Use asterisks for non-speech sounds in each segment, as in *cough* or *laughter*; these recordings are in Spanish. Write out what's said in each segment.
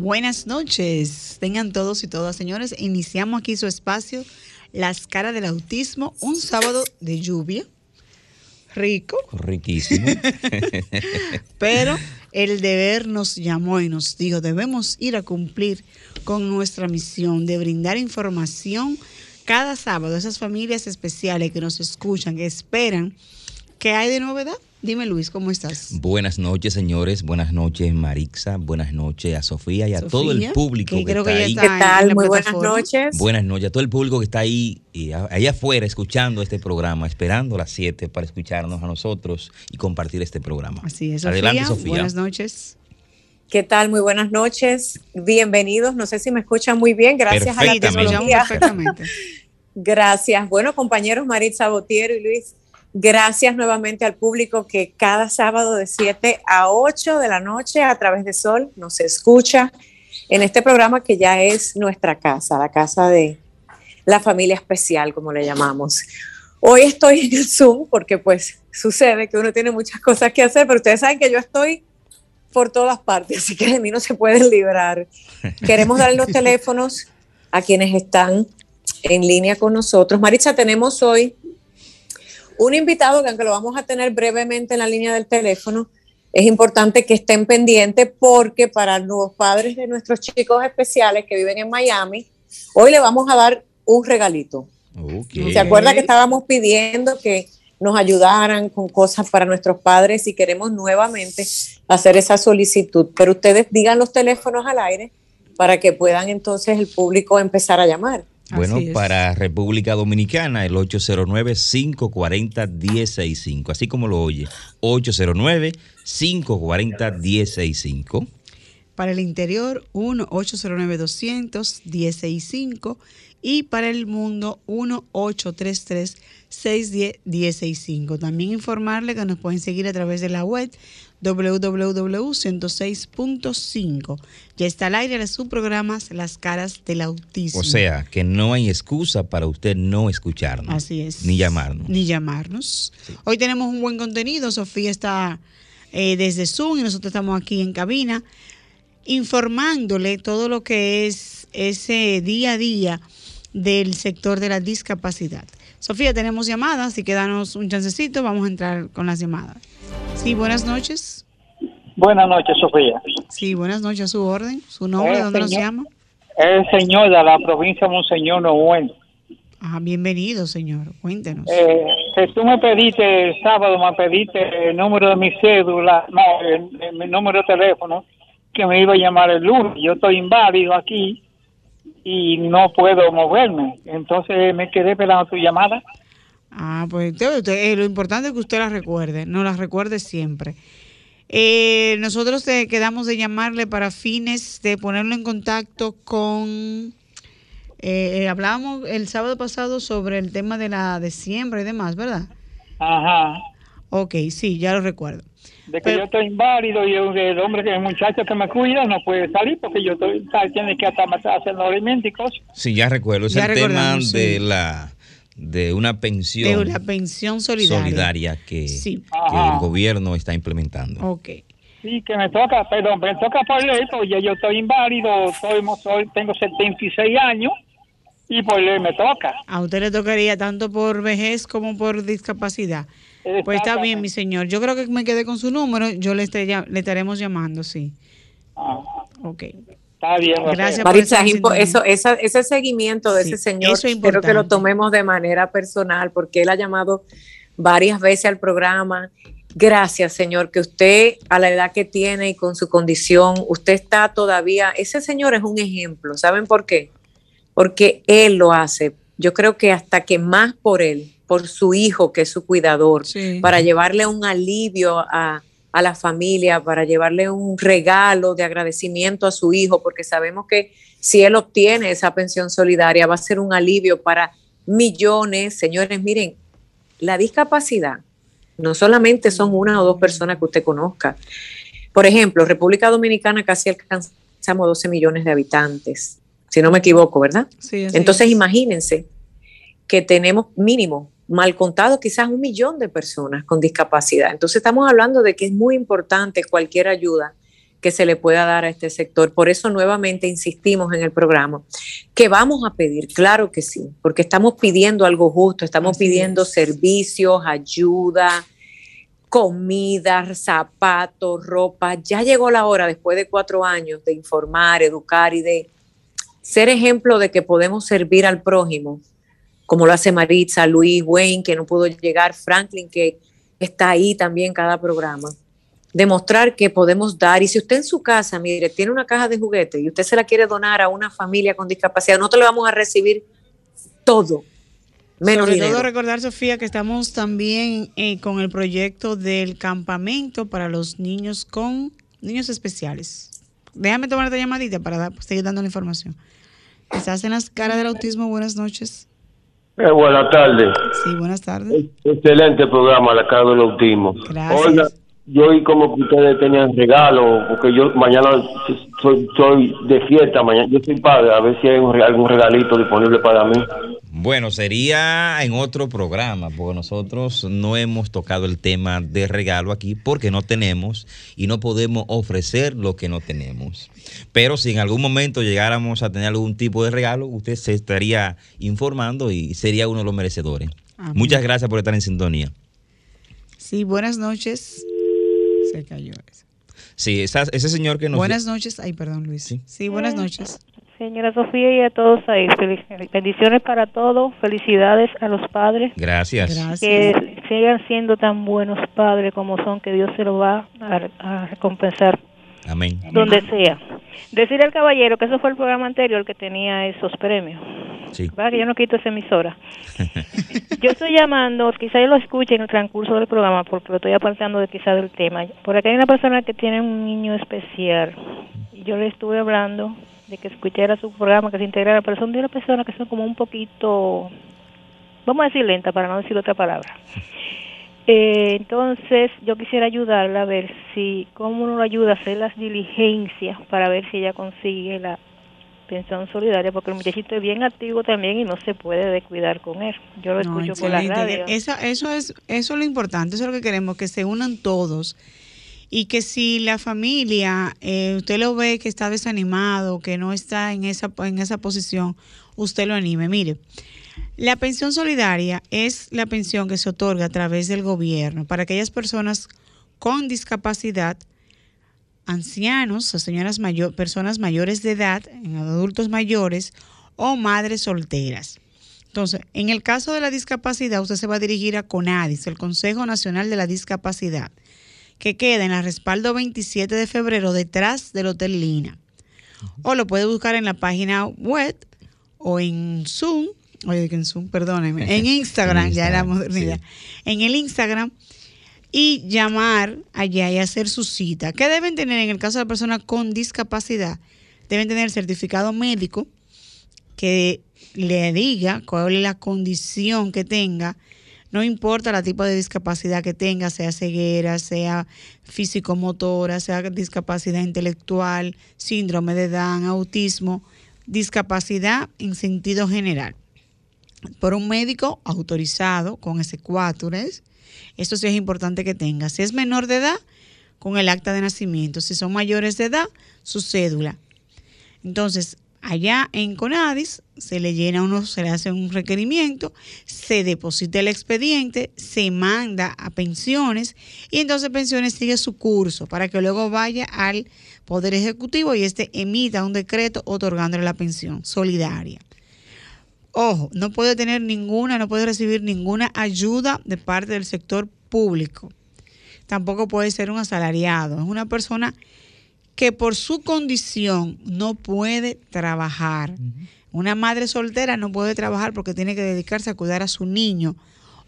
Buenas noches, tengan todos y todas, señores. Iniciamos aquí su espacio, Las caras del autismo, un sábado de lluvia. Rico. Riquísimo. *laughs* Pero el deber nos llamó y nos dijo, debemos ir a cumplir con nuestra misión de brindar información cada sábado a esas familias especiales que nos escuchan, que esperan ¿Qué hay de novedad? Dime Luis, ¿cómo estás? Buenas noches, señores. Buenas noches, Marixa. Buenas noches a Sofía y a todo el público que, está ahí. ¿Qué tal? Muy buenas noches. Buenas noches a todo el público que está ahí, y ahí afuera escuchando este programa, esperando las 7 para escucharnos a nosotros y compartir este programa. Así es. Adelante, Sofía. Buenas noches. ¿Qué tal? Muy buenas noches. Bienvenidos. No sé si me escuchan muy bien. Gracias a la tecnología. Perfectamente. *laughs* Gracias. Bueno, compañeros Maritza Botiero y Luis Gracias nuevamente al público que cada sábado de 7 a 8 de la noche a través de Sol nos escucha en este programa que ya es nuestra casa, la casa de la familia especial, como le llamamos. Hoy estoy en el Zoom porque pues sucede que uno tiene muchas cosas que hacer, pero ustedes saben que yo estoy por todas partes, así que de mí no se pueden librar. *laughs* Queremos dar los teléfonos a quienes están en línea con nosotros. Maritza, tenemos hoy un invitado que aunque lo vamos a tener brevemente en la línea del teléfono, es importante que estén pendientes porque para los padres de nuestros chicos especiales que viven en Miami, hoy le vamos a dar un regalito. ¿Se acuerda que estábamos pidiendo que nos ayudaran con cosas para nuestros padres y queremos nuevamente hacer esa solicitud? Pero ustedes digan los teléfonos al aire para que puedan entonces el público empezar a llamar. Bueno, para República Dominicana, el 809-540-165, así como lo oye, 809-540-165. Para el interior, 1-809-200-165 y para el mundo 1-833-610-165. También informarle que nos pueden seguir a través de la web www.106.5. Ya está al aire de sus programas Las caras del autismo. O sea, que no hay excusa para usted no escucharnos. Así es. Ni llamarnos. Ni llamarnos. Hoy tenemos un buen contenido. Sofía está eh, desde Zoom y nosotros estamos aquí en cabina informándole todo lo que es ese día a día del sector de la discapacidad. Sofía, tenemos llamadas, así que danos un chancecito, vamos a entrar con las llamadas. Sí, buenas noches. Buenas noches, Sofía. Sí, buenas noches, a su orden, su nombre, ¿dónde nos llama? El señor de la provincia de Monseñor Noel. Ah, bienvenido, señor. Cuéntenos. Eh, que tú me pediste el sábado, me pediste el número de mi cédula, no, mi número de teléfono, que me iba a llamar el lunes. Yo estoy inválido aquí y no puedo moverme. Entonces me quedé esperando tu llamada. Ah, pues eh, lo importante es que usted la recuerde, no la recuerde siempre. Eh, nosotros quedamos de llamarle para fines de ponerlo en contacto con... Eh, hablábamos el sábado pasado sobre el tema de la de siembra y demás, ¿verdad? Ajá. Ok, sí, ya lo recuerdo. De que yo estoy inválido y el hombre, que el muchacho que me cuida no puede salir porque yo estoy, tiene que hasta hacer los alimentos y cosas. Sí, ya recuerdo. Es el tema de la de una pensión. De una pensión solidaria. que, el gobierno está implementando. Ok. Sí, que me toca, perdón, me toca por ley, porque yo estoy inválido, soy, soy, tengo 76 años y por ley me toca. A usted le tocaría tanto por vejez como por discapacidad. Pues está bien, mi señor. Yo creo que me quedé con su número, yo le, le estaremos llamando, sí. Ah. Ok. Está bien. Gracias Maritza, eso, ese seguimiento de ese señor, espero que lo tomemos de manera personal, porque él ha llamado varias veces al programa. Gracias, señor, que usted a la edad que tiene y con su condición, usted está todavía, ese señor es un ejemplo. ¿Saben por qué? Porque él lo hace. Yo creo que hasta que más por él, por su hijo, que es su cuidador, para llevarle un alivio a, a la familia para llevarle un regalo de agradecimiento a su hijo, porque sabemos que si él obtiene esa pensión solidaria va a ser un alivio para millones. Señores, miren, la discapacidad no solamente son una o dos personas que usted conozca. Por ejemplo, República Dominicana casi alcanzamos 12 millones de habitantes, si no me equivoco, ¿verdad? Sí, Entonces imagínense que tenemos mínimo mal contado quizás un millón de personas con discapacidad. Entonces estamos hablando de que es muy importante cualquier ayuda que se le pueda dar a este sector. Por eso nuevamente insistimos en el programa que vamos a pedir, claro que sí, porque estamos pidiendo algo justo, estamos pidiendo servicios, ayuda, comida, zapatos, ropa. Ya llegó la hora, después de cuatro años, de informar, educar y de ser ejemplo de que podemos servir al prójimo como lo hace Maritza, Luis, Wayne, que no pudo llegar, Franklin, que está ahí también cada programa. Demostrar que podemos dar, y si usted en su casa, mire, tiene una caja de juguetes y usted se la quiere donar a una familia con discapacidad, no te lo vamos a recibir todo. Menos Sobre todo recordar, Sofía, que estamos también eh, con el proyecto del campamento para los niños con niños especiales. Déjame tomar esta llamadita para seguir dando la información. Estás en las caras del autismo. Buenas noches. Eh, buenas tardes. Sí, buenas tardes. Excelente programa, la cara del autismo. Gracias. yo oí como que ustedes tenían regalo, porque yo mañana soy, de fiesta, mañana yo soy padre, a ver si hay algún regalito disponible para mí. Bueno, sería en otro programa, porque nosotros no hemos tocado el tema de regalo aquí porque no tenemos y no podemos ofrecer lo que no tenemos. Pero si en algún momento llegáramos a tener algún tipo de regalo, usted se estaría informando y sería uno de los merecedores. Muchas gracias por estar en sintonía. Sí, buenas noches. Se cayó eso. Sí, ese señor que nos... Buenas noches. Ay, perdón, Luis. Sí, buenas noches. Señora Sofía y a todos ahí, bendiciones para todos, felicidades a los padres. Gracias. Que sigan siendo tan buenos padres como son, que Dios se lo va a, recompensar. Amén. Donde sea. Decir al caballero que eso fue el programa anterior que tenía esos premios. Sí. Para que yo no quito esa emisora. *laughs* yo estoy llamando, quizá yo lo escuche en el transcurso del programa porque lo estoy apartando de quizá del tema. Por acá hay una persona que tiene un niño especial. Yo le estuve hablando de que escuchara su programa, que se integrara, pero son de una persona que son como un poquito, vamos a decir lenta para no decir otra palabra. *laughs* Eh, entonces yo quisiera ayudarla a ver si, cómo uno lo ayuda a hacer las diligencias para ver si ella consigue la pensión solidaria, porque el muchachito es bien activo también y no se puede descuidar con él. Yo lo escucho por la radio. Eso, eso, es, eso es lo importante, eso es lo que queremos, que se unan todos y que si la familia, eh, usted lo ve que está desanimado, que no está en esa, en esa posición, usted lo anime. Mire, la pensión solidaria es la pensión que se otorga a través del gobierno para aquellas personas con discapacidad, ancianos señoras mayor, personas mayores de edad, adultos mayores o madres solteras. Entonces, en el caso de la discapacidad, usted se va a dirigir a CONADIS, el Consejo Nacional de la Discapacidad que queda en la respaldo 27 de febrero detrás del Hotel Lina. O lo puede buscar en la página web o en Zoom, oye, en Zoom, perdóneme, en *laughs* Instagram, ya era modernidad, en el Instagram y llamar allá y hacer su cita. ¿Qué deben tener en el caso de la persona con discapacidad? Deben tener certificado médico que le diga cuál es la condición que tenga no importa la tipo de discapacidad que tenga, sea ceguera, sea físico-motora, sea discapacidad intelectual, síndrome de Down, autismo, discapacidad en sentido general. Por un médico autorizado con ese cuatro, esto sí es importante que tenga. Si es menor de edad, con el acta de nacimiento. Si son mayores de edad, su cédula. Entonces, allá en Conadis se le llena uno, se le hace un requerimiento, se deposita el expediente, se manda a pensiones y entonces pensiones sigue su curso para que luego vaya al Poder Ejecutivo y este emita un decreto otorgándole la pensión solidaria. Ojo, no puede tener ninguna, no puede recibir ninguna ayuda de parte del sector público. Tampoco puede ser un asalariado. Es una persona que por su condición no puede trabajar. Una madre soltera no puede trabajar porque tiene que dedicarse a cuidar a su niño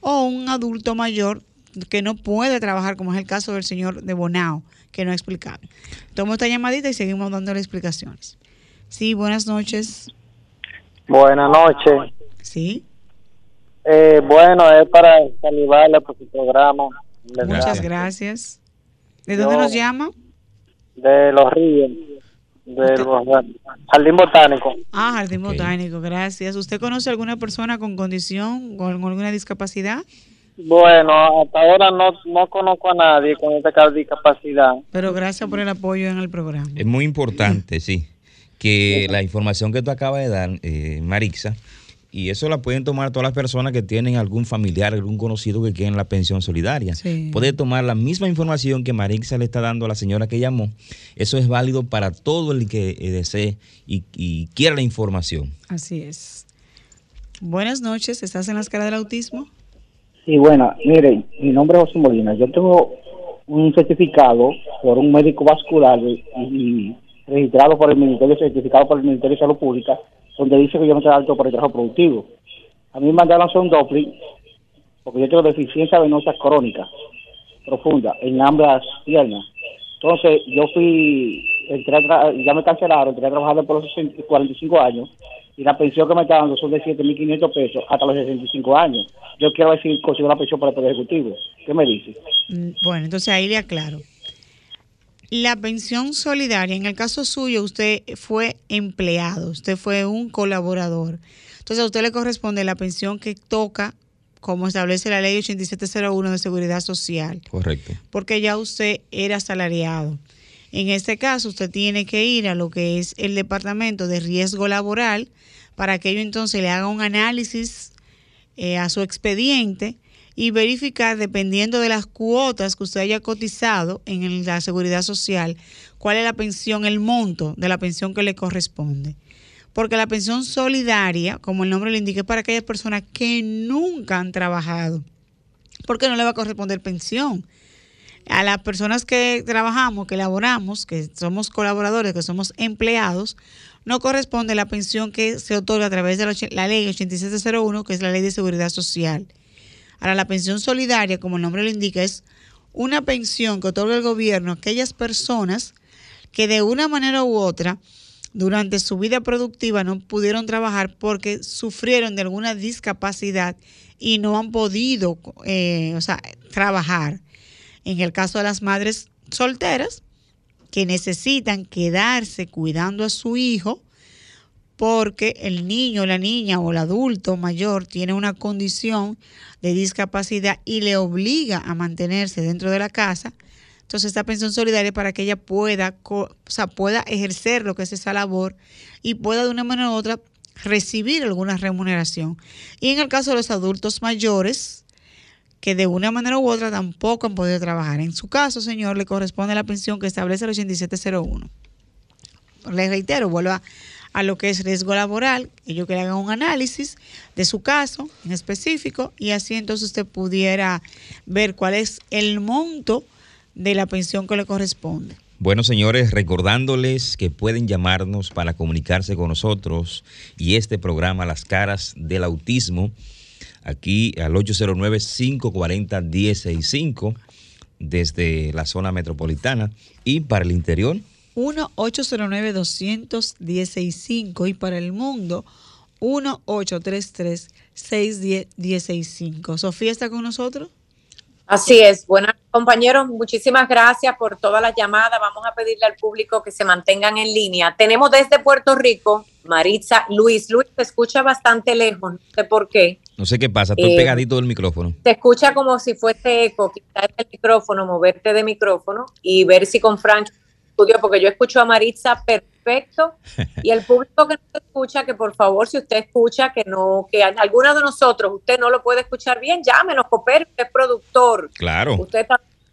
o un adulto mayor que no puede trabajar, como es el caso del señor de Bonao, que no ha explicado. Tomo esta llamadita y seguimos dándole explicaciones. Sí, buenas noches. Buenas noches. Sí. Eh, bueno, es para saludarle por su programa. Muchas gracias. ¿De dónde nos llama? De Los Ríos, del Jardín Botánico. Ah, Jardín Botánico, gracias. ¿Usted conoce alguna persona con condición, con alguna discapacidad? Bueno, hasta ahora no, no conozco a nadie con esta discapacidad. Pero gracias por el apoyo en el programa. Es muy importante, sí, que la información que tú acabas de dar, eh, Marixa, y eso la pueden tomar todas las personas que tienen algún familiar, algún conocido que quieren la pensión solidaria. Puede tomar la misma información que Marixa le está dando a la señora que llamó. Eso es válido para todo el que eh, desee y, y quiera la información. Así es. Buenas noches, ¿estás en la escala del autismo? Sí, bueno, mire, mi nombre es José Molina. Yo tengo un certificado por un médico vascular y, registrado por el Ministerio, certificado por el Ministerio de Salud Pública, donde dice que yo me estoy alto por el trabajo productivo. A mí me mandaron a hacer un Doppler porque yo tengo deficiencia venosa crónica profunda en ambas piernas. Entonces, yo fui, entré ya me cancelaron, entré a trabajar por los 45 años y la pensión que me está dando son de 7.500 pesos hasta los 65 años. Yo quiero si consigo una pensión para el Poder Ejecutivo. ¿Qué me dice? Mm, bueno, entonces ahí le aclaro. La pensión solidaria, en el caso suyo, usted fue empleado, usted fue un colaborador. Entonces a usted le corresponde la pensión que toca, como establece la ley 8701 de Seguridad Social. Correcto. Porque ya usted era asalariado. En este caso, usted tiene que ir a lo que es el Departamento de Riesgo Laboral para que ello entonces le haga un análisis eh, a su expediente y verificar, dependiendo de las cuotas que usted haya cotizado en la seguridad social, cuál es la pensión, el monto de la pensión que le corresponde. Porque la pensión solidaria, como el nombre le indica, es para aquellas personas que nunca han trabajado. Porque no le va a corresponder pensión a las personas que trabajamos, que laboramos, que somos colaboradores, que somos empleados, no corresponde la pensión que se otorga a través de la, ley 8701, que es la ley de seguridad social. Ahora, la pensión solidaria, como el nombre lo indica, es una pensión que otorga el gobierno a aquellas personas que de una manera u otra durante su vida productiva no pudieron trabajar porque sufrieron de alguna discapacidad y no han podido eh, trabajar. En el caso de las madres solteras, que necesitan quedarse cuidando a su hijo porque el niño, la niña o el adulto mayor tiene una condición de discapacidad y le obliga a mantenerse dentro de la casa. Entonces, esta pensión solidaria para que ella pueda, o sea, pueda ejercer lo que es esa labor y pueda de una manera u otra recibir alguna remuneración. Y en el caso de los adultos mayores, que de una manera u otra tampoco han podido trabajar. En su caso, señor, le corresponde la pensión que establece el 8701. Le reitero, vuelva a lo que es riesgo laboral, ellos que le hagan un análisis de su caso en específico y así entonces usted pudiera ver cuál es el monto de la pensión que le corresponde. Bueno, señores, recordándoles que pueden llamarnos para comunicarse con nosotros y este programa Las Caras del Autismo aquí al 809-540-165 desde la zona metropolitana y para el interior. 1-809-210-65 y para el mundo 1-833-610-165. ¿Sofía está con nosotros? Así es. Bueno, compañeros, muchísimas gracias por todas las llamadas. Vamos a pedirle al público que se mantengan en línea. Tenemos desde Puerto Rico, Maritza Luis. Luis, te escucha bastante lejos, no sé por qué. No sé qué pasa, estoy eh, pegadito del micrófono. Te escucha como si fuese eco, quitar el micrófono, moverte de micrófono y ver si con Frank porque yo escucho a Maritza perfecto *laughs* y el público que no escucha, que por favor, si usted escucha que no, que alguna de nosotros usted no lo puede escuchar bien, llámenos, coopere, usted es productor. Claro. Usted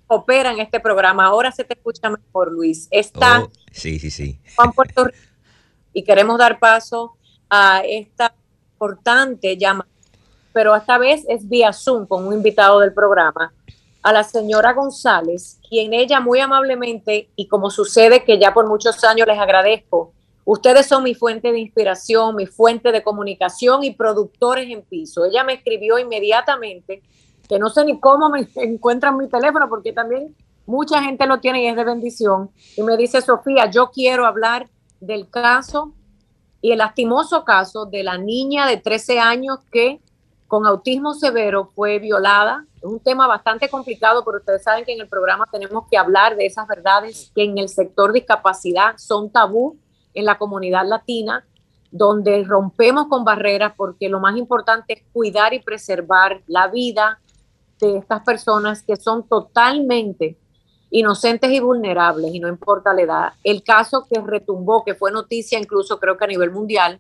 coopera en este programa, ahora se te escucha mejor, Luis. Está oh, sí, sí, sí. Juan Puerto Rico y queremos dar paso a esta importante llamada pero esta vez es vía Zoom con un invitado del programa, a la señora González, quien ella muy amablemente, y como sucede que ya por muchos años les agradezco, ustedes son mi fuente de inspiración, mi fuente de comunicación y productores en piso. Ella me escribió inmediatamente que no sé ni cómo me *laughs* encuentran mi teléfono, porque también mucha gente lo tiene y es de bendición. Y me dice, Sofía, yo quiero hablar del caso y el lastimoso caso de la niña de 13 años que con autismo severo fue violada. Es un tema bastante complicado, pero ustedes saben que en el programa tenemos que hablar de esas verdades que en el sector discapacidad son tabú en la comunidad latina, donde rompemos con barreras porque lo más importante es cuidar y preservar la vida de estas personas que son totalmente inocentes y vulnerables, y no importa la edad. El caso que retumbó, que fue noticia incluso creo que a nivel mundial,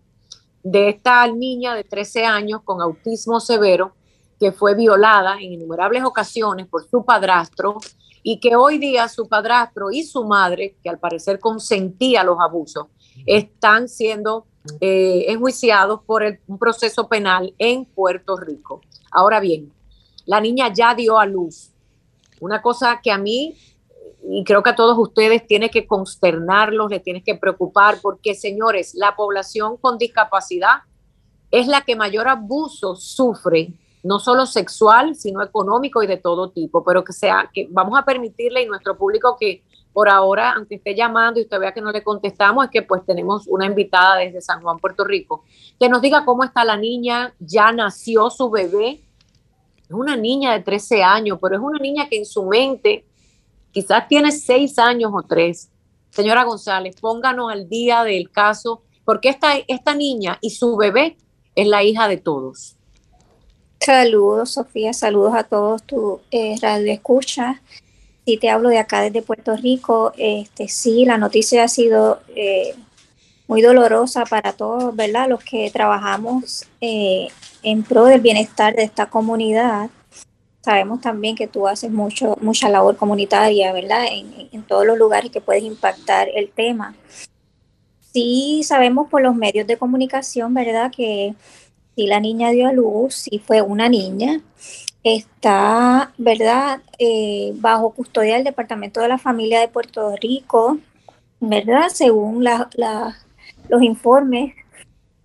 de esta niña de 13 años con autismo severo, que fue violada en innumerables ocasiones por su padrastro y que hoy día su padrastro y su madre, que al parecer consentía los abusos, están siendo eh, enjuiciados por un proceso penal en Puerto Rico. Ahora bien, la niña ya dio a luz. Una cosa que a mí y creo que a todos ustedes tiene que consternarlos, le tiene que preocupar, porque señores, la población con discapacidad es la que mayor abuso sufre, no solo sexual, sino económico y de todo tipo, pero que sea, que vamos a permitirle y nuestro público que por ahora, aunque esté llamando y usted vea que no le contestamos, es que pues tenemos una invitada desde San Juan, Puerto Rico, que nos diga cómo está la niña, ya nació su bebé, es una niña de 13 años, pero es una niña que en su mente quizás tiene seis años o tres. Señora González, pónganos al día del caso, porque esta, esta niña y su bebé es la hija de todos. Saludos, Sofía, saludos a todos tu eh, radio escucha. Si te hablo de acá desde Puerto Rico, este sí, la noticia ha sido eh, muy dolorosa para todos, ¿verdad? Los que trabajamos eh, en pro del bienestar de esta comunidad. Sabemos también que tú haces mucho, mucha labor comunitaria, ¿verdad? En, todos los lugares que puedes impactar el tema. Sí sabemos por los medios de comunicación, ¿verdad? Que si la niña dio a luz, si fue una niña, está, ¿verdad? Eh, bajo custodia del Departamento de la Familia de Puerto Rico, ¿verdad? Según los informes.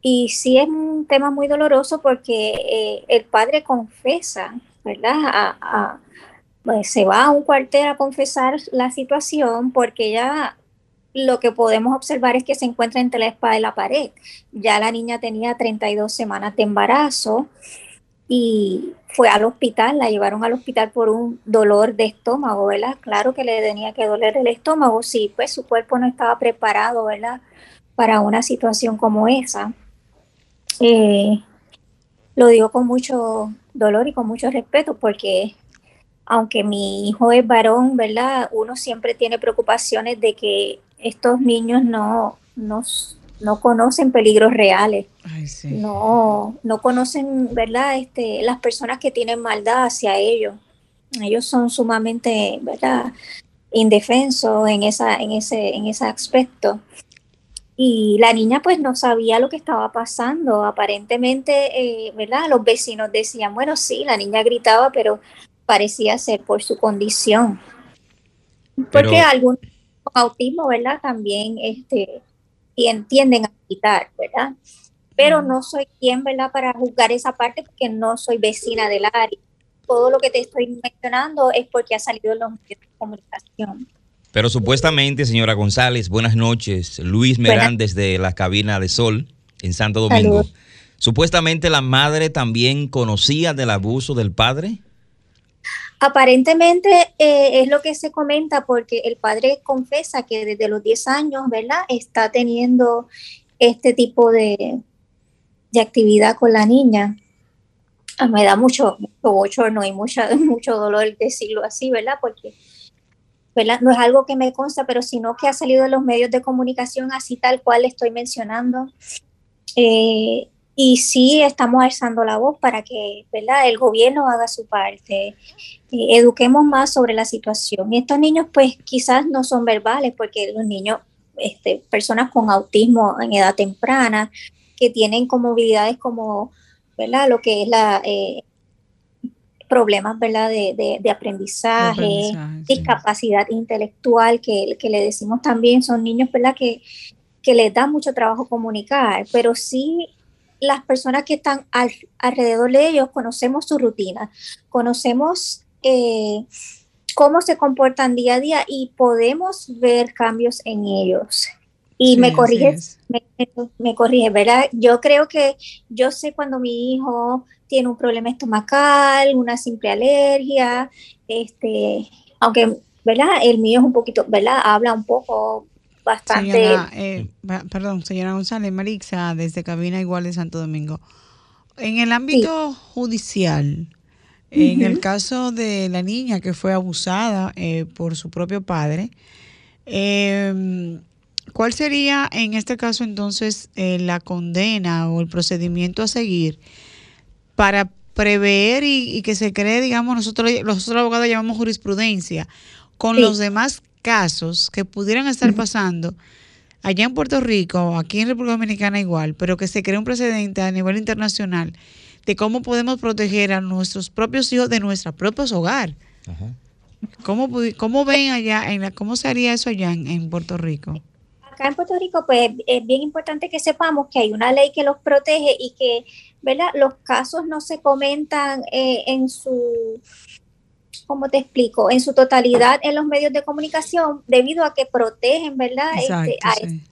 Y sí es un tema muy doloroso porque eh, el padre confesa ¿verdad? Pues, se va a un cuartel a confesar la situación porque ya lo que podemos observar es que se encuentra entre la espada y la pared. Ya la niña tenía 32 semanas de embarazo y fue al hospital, la llevaron al hospital por un dolor de estómago, ¿verdad? Claro que le tenía que doler el estómago, sí, pues su cuerpo no estaba preparado, ¿verdad? Para una situación como esa. Eh, lo digo con mucho dolor y con mucho respeto porque aunque mi hijo es varón, ¿verdad? Uno siempre tiene preocupaciones de que estos niños no, no, no conocen peligros reales. No, no conocen, ¿verdad? Este, las personas que tienen maldad hacia ellos. Ellos son sumamente, ¿verdad? indefensos en esa, en ese, en ese aspecto. Y la niña pues no sabía lo que estaba pasando. Aparentemente, eh, ¿verdad? Los vecinos decían, bueno, sí, la niña gritaba, pero parecía ser por su condición. Porque algunos con autismo, ¿verdad? También este, tienden a gritar, ¿verdad? Pero no soy quien, ¿verdad? Para juzgar esa parte porque no soy vecina del área. Todo lo que te estoy mencionando es porque ha salido en los medios de comunicación. Pero supuestamente, señora González, buenas noches. Luis Merán desde la cabina de Sol en Santo Domingo. Supuestamente la madre también conocía del abuso del padre. Aparentemente eh, es lo que se comenta porque el padre confesa que desde los 10 años, ¿verdad? Está teniendo este tipo de, de actividad con la niña. Ah, me da mucho, mucho bochorno y mucha, *laughs* mucho dolor decirlo así, ¿verdad? Porque no es algo que me consta, pero sino que ha salido de los medios de comunicación así tal cual estoy mencionando. Eh, y sí estamos alzando la voz para que ¿verdad? el gobierno haga su parte, eh, eduquemos más sobre la situación. Y estos niños pues quizás no son verbales porque los niños, este, personas con autismo en edad temprana, que tienen comorbilidades como ¿verdad? lo que es la eh, problemas ¿verdad? De, de, aprendizaje, discapacidad intelectual, que, que, le decimos también, son niños ¿verdad? Que, que les da mucho trabajo comunicar, pero sí las personas que están alrededor de ellos conocemos su rutina, conocemos eh, cómo se comportan día a día y podemos ver cambios en ellos. Y me corriges, me, me, corrige, ¿verdad? Yo creo que yo sé cuando mi hijo tiene un problema estomacal, una simple alergia, este, aunque, ¿verdad? El mío es un poquito, ¿verdad? Habla un poco bastante. Eh, perdón, señora González, Marixa, desde Cabina Igual de Santo Domingo. En el ámbito judicial, en el caso de la niña que fue abusada eh, por su propio padre, em, ¿cuál sería en este caso entonces eh, la condena o el procedimiento a seguir para prever y, que se cree, digamos, nosotros los abogados llamamos jurisprudencia, con los demás casos que pudieran estar pasando allá en Puerto Rico, aquí en República Dominicana igual, pero que se cree un precedente a nivel internacional de cómo podemos proteger a nuestros propios hijos de nuestros propios hogar. ¿Cómo, ¿Cómo, ven allá, en la, cómo se haría eso allá en, Puerto Rico? Acá en Puerto Rico, pues es bien importante que sepamos que hay una ley que los protege y que, ¿verdad? Los casos no se comentan eh, en su como te explico, en su totalidad en los medios de comunicación debido a que protegen, ¿verdad? Este, a, quien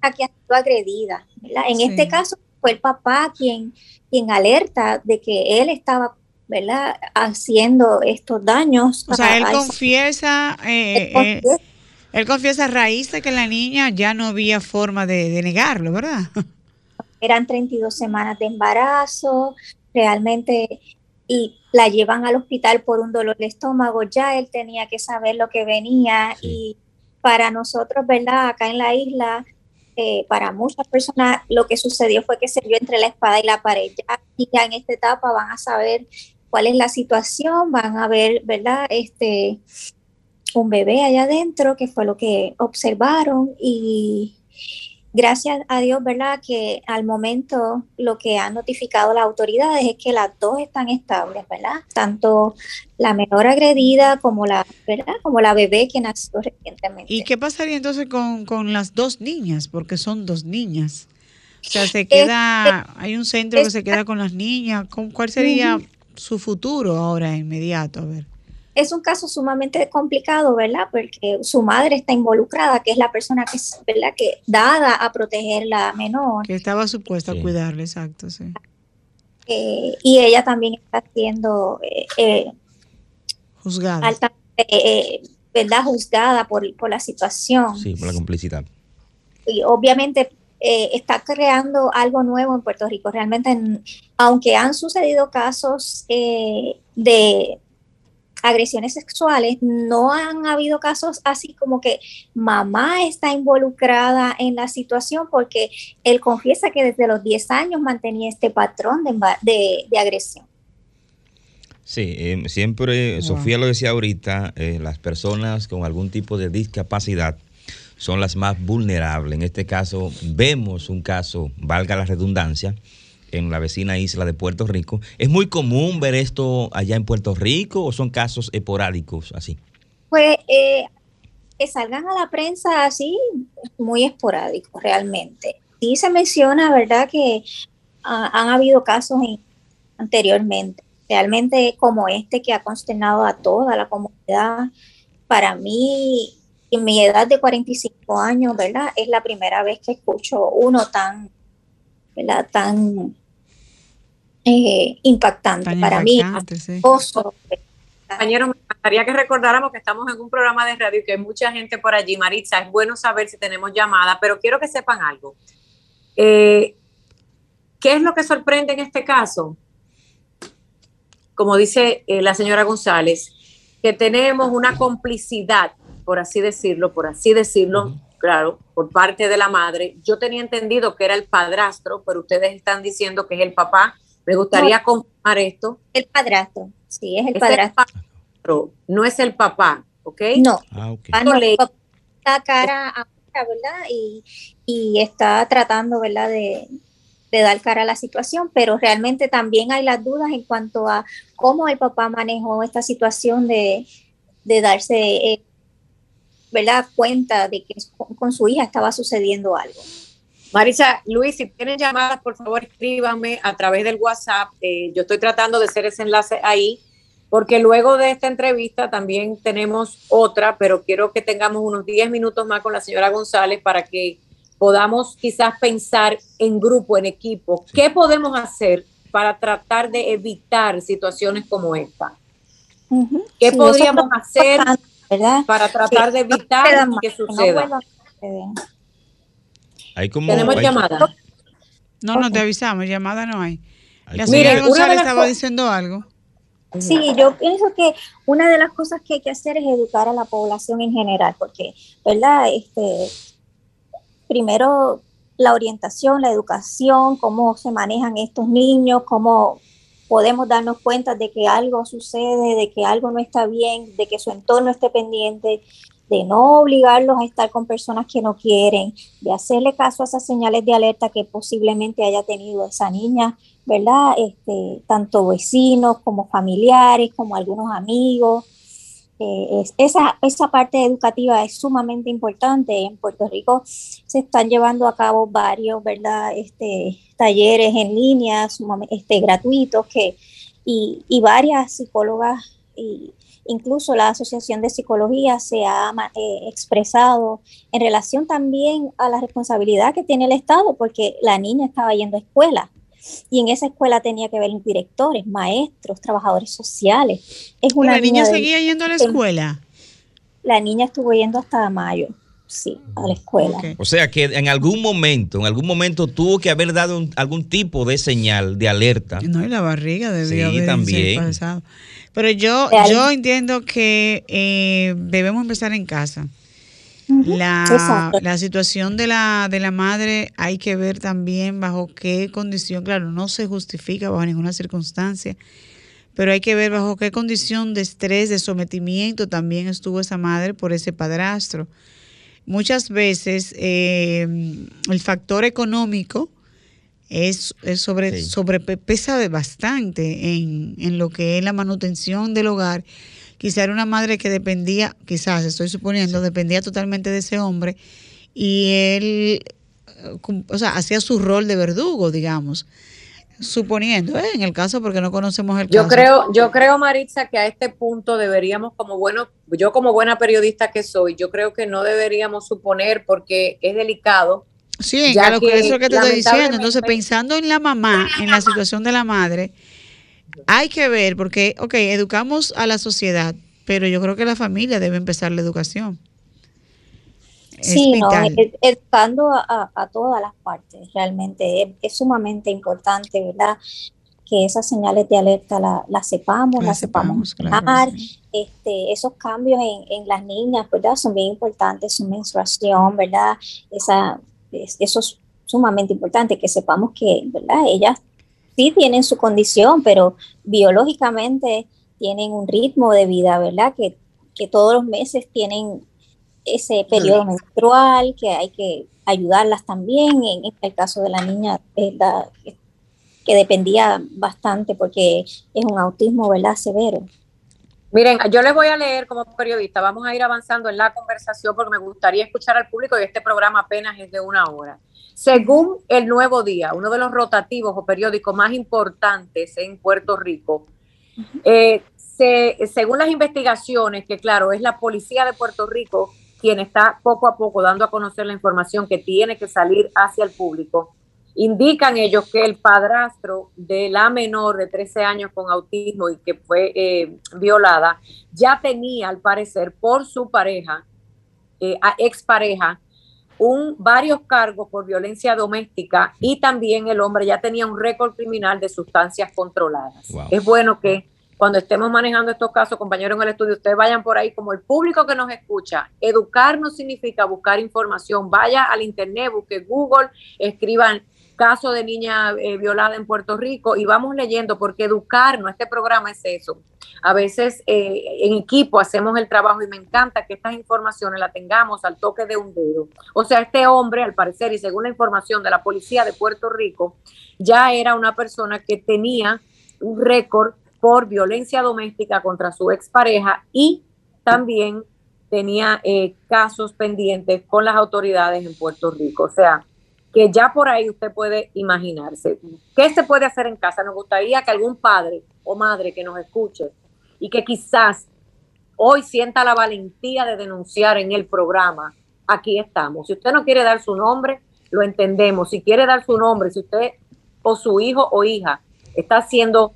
ha sido agredida, ¿verdad? En este caso fue el papá quien, quien alerta de que él estaba, ¿verdad? Haciendo estos daños. O sea, él confiesa, eh, eh, él confiesa, a raíz de que la niña ya no había forma de, de negarlo, ¿verdad? *laughs* Eran 32 semanas de embarazo, realmente y la llevan al hospital por un dolor de estómago, ya él tenía que saber lo que venía y para nosotros, ¿verdad? Acá en la isla, eh, para muchas personas lo que sucedió fue que se vio entre la espada y la pared. Ya, y ya en esta etapa van a saber cuál es la situación, van a ver, ¿verdad? Este, un bebé allá adentro, que fue lo que observaron y gracias a Dios, ¿verdad? Que al momento lo que han notificado las autoridades es que las dos están estables, ¿verdad? Tanto la menor agredida como la, ¿verdad? Como la bebé que nació recientemente. ¿Y qué pasaría entonces con, las dos niñas? Porque son dos niñas. O sea, se queda, hay un centro que se queda con las niñas. ¿Cuál sería su futuro ahora inmediato? A ver es un caso sumamente complicado, ¿verdad? Porque su madre está involucrada, que es la persona que es, ¿verdad? Que dada a proteger la menor. Que estaba supuesta a cuidarle, exacto, sí. Eh, y ella también está siendo eh, eh juzgada. Eh, ¿verdad? Juzgada por, la situación. Sí, por la complicidad. Y obviamente está creando algo nuevo en Puerto Rico. Realmente, aunque han sucedido casos de agresiones sexuales, no han habido casos así como que mamá está involucrada en la situación porque él confiesa que desde los 10 años mantenía este patrón de, agresión. Sí, eh, siempre, Sofía lo decía ahorita, eh, las personas con algún tipo de discapacidad son las más vulnerables. En este caso, vemos un caso, valga la redundancia, en la vecina isla de Puerto Rico. ¿Es muy común ver esto allá en Puerto Rico o son casos esporádicos así? Pues eh, que salgan a la prensa así, muy esporádico realmente. Sí se menciona, ¿verdad?, que ah, han habido casos anteriormente, realmente como este que ha consternado a toda la comunidad. Para mí, en mi edad de 45 años, ¿verdad? Es la primera vez que escucho uno tan, ¿verdad? Tan eh, impactante para mí. Compañero, me gustaría que recordáramos que estamos en un programa de radio y que hay mucha gente por allí. Maritza, es bueno saber si tenemos llamada, pero quiero que sepan algo. Eh, ¿Qué es lo que sorprende en este caso? Como dice eh, la señora González, que tenemos una complicidad, por así decirlo, por así decirlo, claro, por parte de la madre. Yo tenía entendido que era el padrastro, pero ustedes están diciendo que es el papá me gustaría confirmar esto. El padrastro, sí, es el padrastro. No es el papá, ¿ok? No. Ah, okay. no le da cara a ¿verdad? Y, y está tratando, ¿verdad? De, de dar cara a la situación, pero realmente también hay las dudas en cuanto a cómo el papá manejó esta situación de, de darse, eh, ¿verdad?, cuenta de que con, su hija estaba sucediendo algo. Marisa, Luis, si tienen llamadas, por favor escríbanme a través del WhatsApp. Eh, yo estoy tratando de hacer ese enlace ahí, porque luego de esta entrevista también tenemos otra, pero quiero que tengamos unos 10 minutos más con la señora González para que podamos quizás pensar en grupo, en equipo, qué podemos hacer para tratar de evitar situaciones como esta. ¿Qué podríamos hacer para tratar de evitar que, suceda? ¿Tenemos llamada? No, no te avisamos, llamada no hay. La señora González estaba diciendo algo. Sí, yo pienso que una de las cosas que hay que hacer es educar a la población en general, porque, ¿verdad? Este, primero la orientación, la educación, cómo se manejan estos niños, cómo podemos darnos cuenta de que algo sucede, de que algo no está bien, de que su entorno esté pendiente, de no obligarlos a estar con personas que no quieren, de hacerle caso a esas señales de alerta que posiblemente haya tenido esa niña, ¿verdad? Este, tanto vecinos como familiares, como algunos amigos. Eh, esa, esa parte educativa es sumamente importante. En Puerto Rico se están llevando a cabo varios, ¿verdad? Este, talleres en línea, este, gratuitos, que, y, y varias psicólogas y Incluso la Asociación de Psicología se ha eh, expresado en relación también a la responsabilidad que tiene el Estado, porque la niña estaba yendo a escuela y en esa escuela tenía que haber directores, maestros, trabajadores sociales. Es una ¿La niña, seguía yendo a la escuela? La niña estuvo yendo hasta mayo sí, a la escuela. O sea que en algún momento, en algún momento tuvo que haber dado algún tipo de señal de alerta. No, y la barriga debía sí, también. pasado. Pero yo, yo entiendo que eh, debemos empezar en casa. La, la, situación de la, de la madre hay que ver también bajo qué condición, claro, no se justifica bajo ninguna circunstancia, pero hay que ver bajo qué condición de estrés, de sometimiento también estuvo esa madre por ese padrastro. Muchas veces eh, el factor económico es, sobre, sobrepesa bastante en, en, lo que es la manutención del hogar. Quizá era una madre que dependía, quizás estoy suponiendo, dependía totalmente de ese hombre y él, o sea, hacía su rol de verdugo, digamos. Suponiendo, ¿eh? en el caso, porque no conocemos el yo caso. Creo, yo creo, Maritza, que a este punto deberíamos, como bueno, yo como buena periodista que soy, yo creo que no deberíamos suponer, porque es delicado, Sí, ya lo que, eso que te estoy diciendo. Entonces, pensando en la mamá, en la situación de la madre, hay que ver, porque, ok, educamos a la sociedad, pero yo creo que la familia debe empezar la educación. Sí, no, educando a, todas las partes, realmente es, sumamente importante, ¿verdad? Que esas señales de alerta las la sepamos, las sepamos, claro, este, esos cambios en, en, las niñas, ¿verdad? Son bien importantes, su menstruación, ¿verdad? Esa eso es sumamente importante, que sepamos que, ¿verdad? Ellas sí tienen su condición, pero biológicamente tienen un ritmo de vida, ¿verdad? Que, que todos los meses tienen ese periodo menstrual, que hay que ayudarlas también. En, el caso de la niña, que dependía bastante porque es un autismo, ¿verdad? Severo. Miren, yo les voy a leer como periodista, vamos a ir avanzando en la conversación porque me gustaría escuchar al público y este programa apenas es de una hora. Según El Nuevo Día, uno de los rotativos o periódicos más importantes en Puerto Rico, eh, según las investigaciones, que claro, es la policía de Puerto Rico quien está poco a poco dando a conocer la información que tiene que salir hacia el público, Indican ellos que el padrastro de la menor de 13 años con autismo y que fue eh, violada ya tenía, al parecer, por su pareja, eh, expareja, un, varios cargos por violencia doméstica y también el hombre ya tenía un récord criminal de sustancias controladas. Es bueno que cuando estemos manejando estos casos, compañeros en el estudio, ustedes vayan por ahí como el público que nos escucha. Educar no significa buscar información. Vaya al internet, busque Google, escriban caso de niña eh, violada en Puerto Rico y vamos leyendo porque educarnos, este programa es eso. A veces eh, en equipo hacemos el trabajo y me encanta que estas informaciones las tengamos al toque de un dedo. O sea, este hombre, al parecer, y según la información de la policía de Puerto Rico, ya era una persona que tenía un récord por violencia doméstica contra su expareja y también tenía eh, casos pendientes con las autoridades en Puerto Rico. O sea, que ya por ahí usted puede imaginarse. ¿Qué se puede hacer en casa? Nos gustaría que algún padre o madre que nos escuche y que quizás hoy sienta la valentía de denunciar en el programa, aquí estamos. Si usted no quiere dar su nombre, lo entendemos. Si quiere dar su nombre, si usted o su hijo o hija está siendo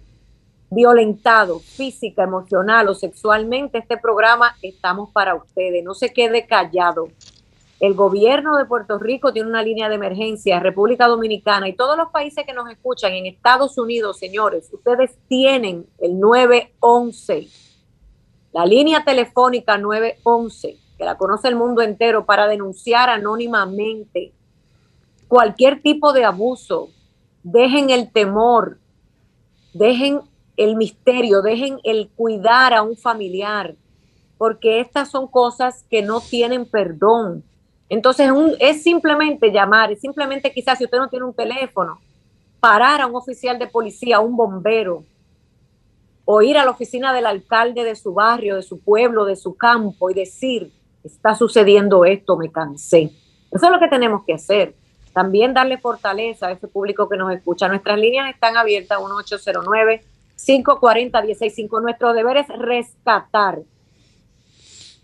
violentado física, emocional o sexualmente, este programa estamos para ustedes. No se quede callado. El gobierno de Puerto Rico tiene una línea de emergencia, República Dominicana y todos los países que nos escuchan en Estados Unidos, señores, ustedes tienen el 911, la línea telefónica 911, que la conoce el mundo entero, para denunciar anónimamente cualquier tipo de abuso. Dejen el temor, dejen el misterio, dejen el cuidar a un familiar, porque estas son cosas que no tienen perdón. Entonces es simplemente llamar, es simplemente quizás si usted no tiene un teléfono, parar a un oficial de policía, a un bombero, o ir a la oficina del alcalde de su barrio, de su pueblo, de su campo y decir, está sucediendo esto, me cansé. Eso es lo que tenemos que hacer. También darle fortaleza a ese público que nos escucha. Nuestras líneas están abiertas, 1809 540 165 Nuestro deber es rescatar,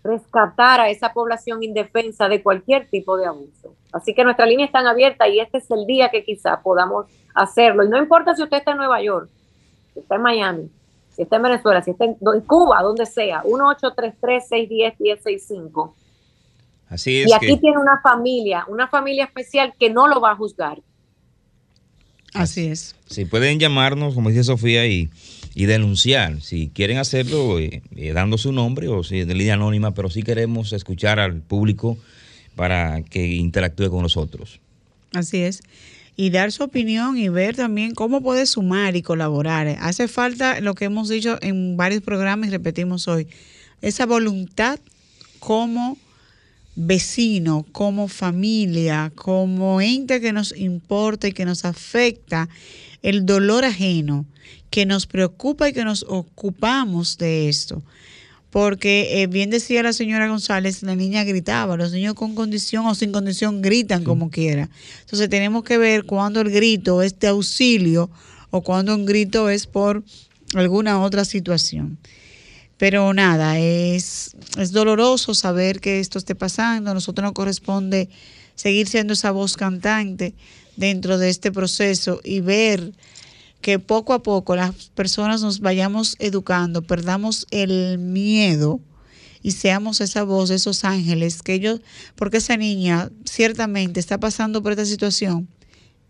rescatar a esa población indefensa de cualquier tipo de abuso. Así que nuestra línea está abierta y este es el día que quizá podamos hacerlo. Y no importa si usted está en Nueva York, si está en Miami, si está en Venezuela, si está en, Cuba, donde sea, 1-833-610-1065. Así es. Y aquí tiene una familia, una familia especial que no lo va a juzgar, Así es. Sí, pueden llamarnos, como dice Sofía, y, denunciar. Si quieren hacerlo eh, eh, dando su nombre o si de línea anónima, pero sí queremos escuchar al público para que interactúe con nosotros. Así es. Y dar su opinión y ver también cómo puede sumar y colaborar. Hace falta lo que hemos dicho en varios programas y repetimos hoy, esa voluntad como vecino, como familia, como ente que nos importa y que nos afecta, el dolor ajeno, que nos preocupa y que nos ocupamos de esto. Porque eh, bien decía la señora González, la niña gritaba, los niños con condición o sin condición gritan como quiera. Entonces tenemos que ver cuando el grito es de auxilio o cuando un grito es por alguna otra situación. Pero nada, es, es doloroso saber que esto esté pasando. A nosotros nos corresponde seguir siendo esa voz cantante dentro de este proceso y ver que poco a poco las personas nos vayamos educando, perdamos el miedo y seamos esa voz, esos ángeles, que ellos, porque esa niña ciertamente está pasando por esta situación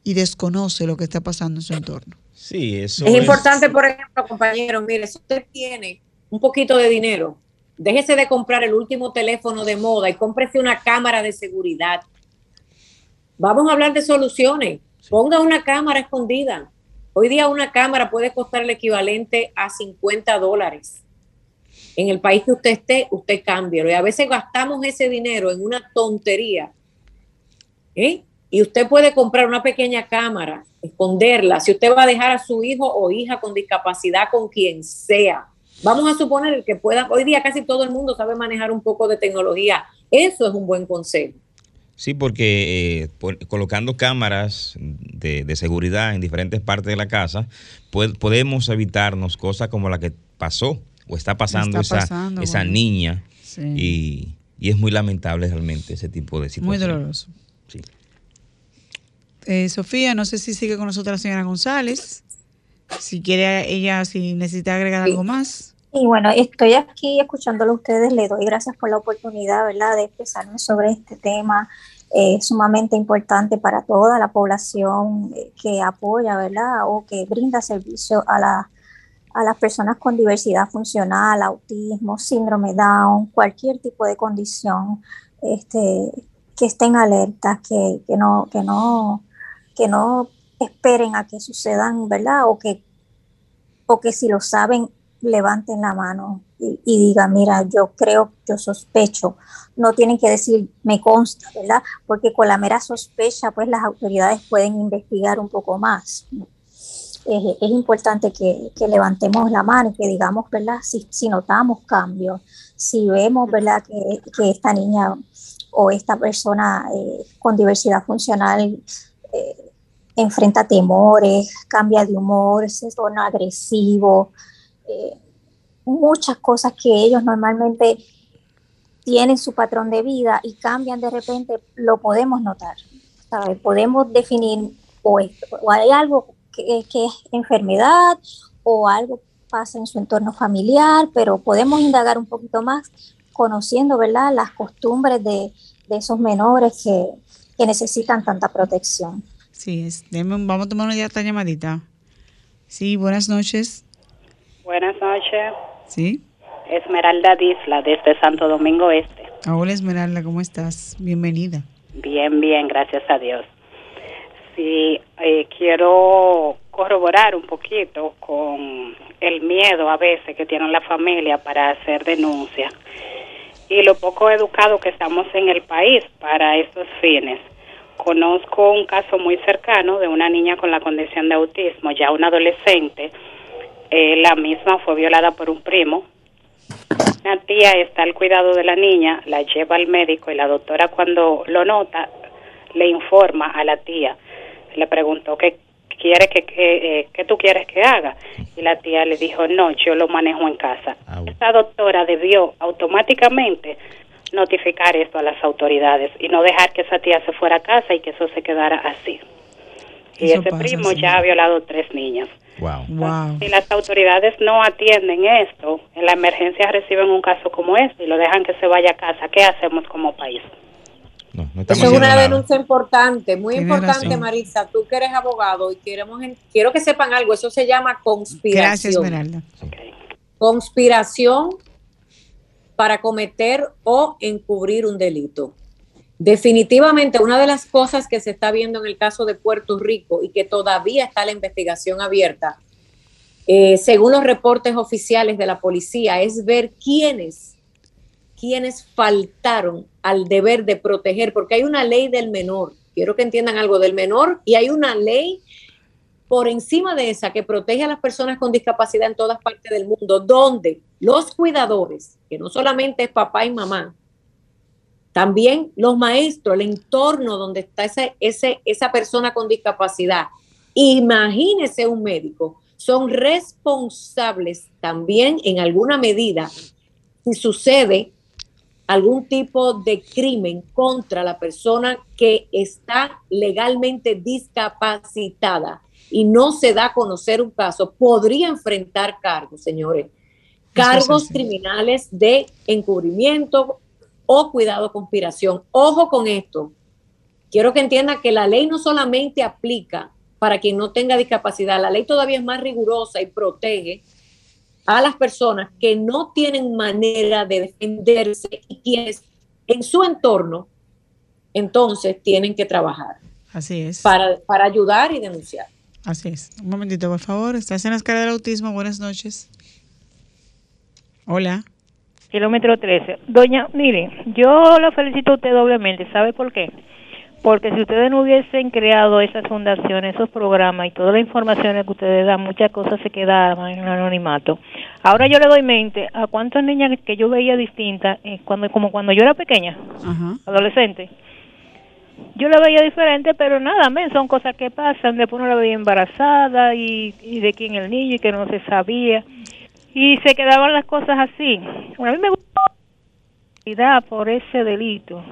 y desconoce lo que está pasando en su entorno. Sí, eso es, es importante, por ejemplo, compañero, mire, si usted tiene un poquito de dinero, déjese de comprar el último teléfono de moda y cómprese una cámara de seguridad. Vamos a hablar de soluciones. Ponga una cámara escondida. Hoy día una cámara puede costar el equivalente a 50 dólares. En el país que usted esté, usted cambie. Y a veces gastamos ese dinero en una tontería. ¿eh? Y usted puede comprar una pequeña cámara, esconderla. Si usted va a dejar a su hijo o hija con discapacidad, con quien sea, Vamos a suponer que pueda, hoy día casi todo el mundo sabe manejar un poco de tecnología. Eso es un buen consejo. Sí, porque eh, colocando cámaras de, seguridad en diferentes partes de la casa, podemos evitarnos cosas como la que pasó o está pasando, esa, niña. Y, es muy lamentable realmente ese tipo de situaciones. Muy doloroso. Sí. Eh, Sofía, no sé si sigue con nosotros la señora González. Si quiere ella, si necesita agregar algo más. Y bueno, estoy aquí escuchándolo a ustedes, le doy gracias por la oportunidad, ¿verdad?, de expresarme sobre este tema eh, sumamente importante para toda la población eh, que apoya, ¿verdad?, o que brinda servicio a, la, a las personas con diversidad funcional, autismo, síndrome Down, cualquier tipo de condición, este, que estén alertas, que, que, no, que, no, que no esperen a que sucedan, ¿verdad?, o que, o que si lo saben levanten la mano y, digan, mira, yo creo, yo sospecho. No tienen que decir, me consta, ¿verdad? Porque con la mera sospecha, pues las autoridades pueden investigar un poco más. Es, importante que, levantemos la mano y que digamos, ¿verdad? Si, notamos cambios, si vemos, ¿verdad? Que, esta niña o esta persona eh, con diversidad funcional eh, enfrenta temores, cambia de humor, se torna agresivo, eh, muchas cosas que ellos normalmente tienen su patrón de vida y cambian de repente, lo podemos notar. Podemos definir o, hay algo que, que, es enfermedad o algo pasa en su entorno familiar, pero podemos indagar un poquito más conociendo ¿verdad? las costumbres de, de esos menores que, que necesitan tanta protección. Sí, es. vamos a tomar una llamadita. Sí, buenas noches. Buenas noches. Sí. Esmeralda Disla, desde Santo Domingo Este. Hola Esmeralda, ¿cómo estás? Bienvenida. Bien, bien, gracias a Dios. Sí, eh, quiero corroborar un poquito con el miedo a veces que tiene la familia para hacer denuncia y lo poco educado que estamos en el país para estos fines. Conozco un caso muy cercano de una niña con la condición de autismo, ya una adolescente. Eh, la misma fue violada por un primo. Una tía está al cuidado de la niña, la lleva al médico y la doctora cuando lo nota le informa a la tía. Le preguntó qué quiere que, que, eh, tú quieres que haga y la tía le dijo no yo lo manejo en casa esa doctora debió automáticamente notificar esto a las autoridades y no dejar que esa tía se fuera a casa y que eso se quedara así. Y ese primo ya ha violado tres niñas. Wow. Si las autoridades no atienden esto, en la emergencia reciben un caso como este y lo dejan que se vaya a casa, ¿qué hacemos como país? No, Eso es una denuncia importante, muy importante, Marisa. Tú que eres abogado y queremos, quiero que sepan algo. Eso se llama conspiración. Gracias, Esmeralda. Conspiración para cometer o encubrir un delito. Definitivamente, una de las cosas que se está viendo en el caso de Puerto Rico y que todavía está la investigación abierta, eh, según los reportes oficiales de la policía, es ver quiénes, quiénes faltaron al deber de proteger, porque hay una ley del menor. Quiero que entiendan algo del menor y hay una ley por encima de esa que protege a las personas con discapacidad en todas partes del mundo, donde los cuidadores, que no solamente es papá y mamá, también los maestros, el entorno donde está esa persona con discapacidad. Imagínese un médico, son responsables también en alguna medida si sucede algún tipo de crimen contra la persona que está legalmente discapacitada y no se da a conocer un caso, podría enfrentar cargos, señores cargos criminales de encubrimiento o cuidado conspiración. Ojo con esto. Quiero que entiendan que la ley no solamente aplica para quien no tenga discapacidad, la ley todavía es más rigurosa y protege a las personas que no tienen manera de defenderse y quienes en su entorno entonces tienen que trabajar. Así es. Para, para ayudar y denunciar. Así es. Un momentito, por favor. Estás en la escala del autismo. Buenas noches. Hola. Kilómetro 13. Doña, mire, yo la felicito a usted doblemente. ¿Sabe por qué? Porque si ustedes no hubiesen creado esas fundaciones, esos programas y toda la información que ustedes dan, muchas cosas se quedaban en un anonimato. Ahora yo le doy mente a cuántas niñas que yo veía distintas, eh, cuando, como cuando yo era pequeña, adolescente. Yo la veía diferente, pero nada, men, son cosas que pasan. Después uno la veía embarazada y, y de quién el niño y que no se sabía y se quedaban las cosas así. a mí me gusta por ese delito.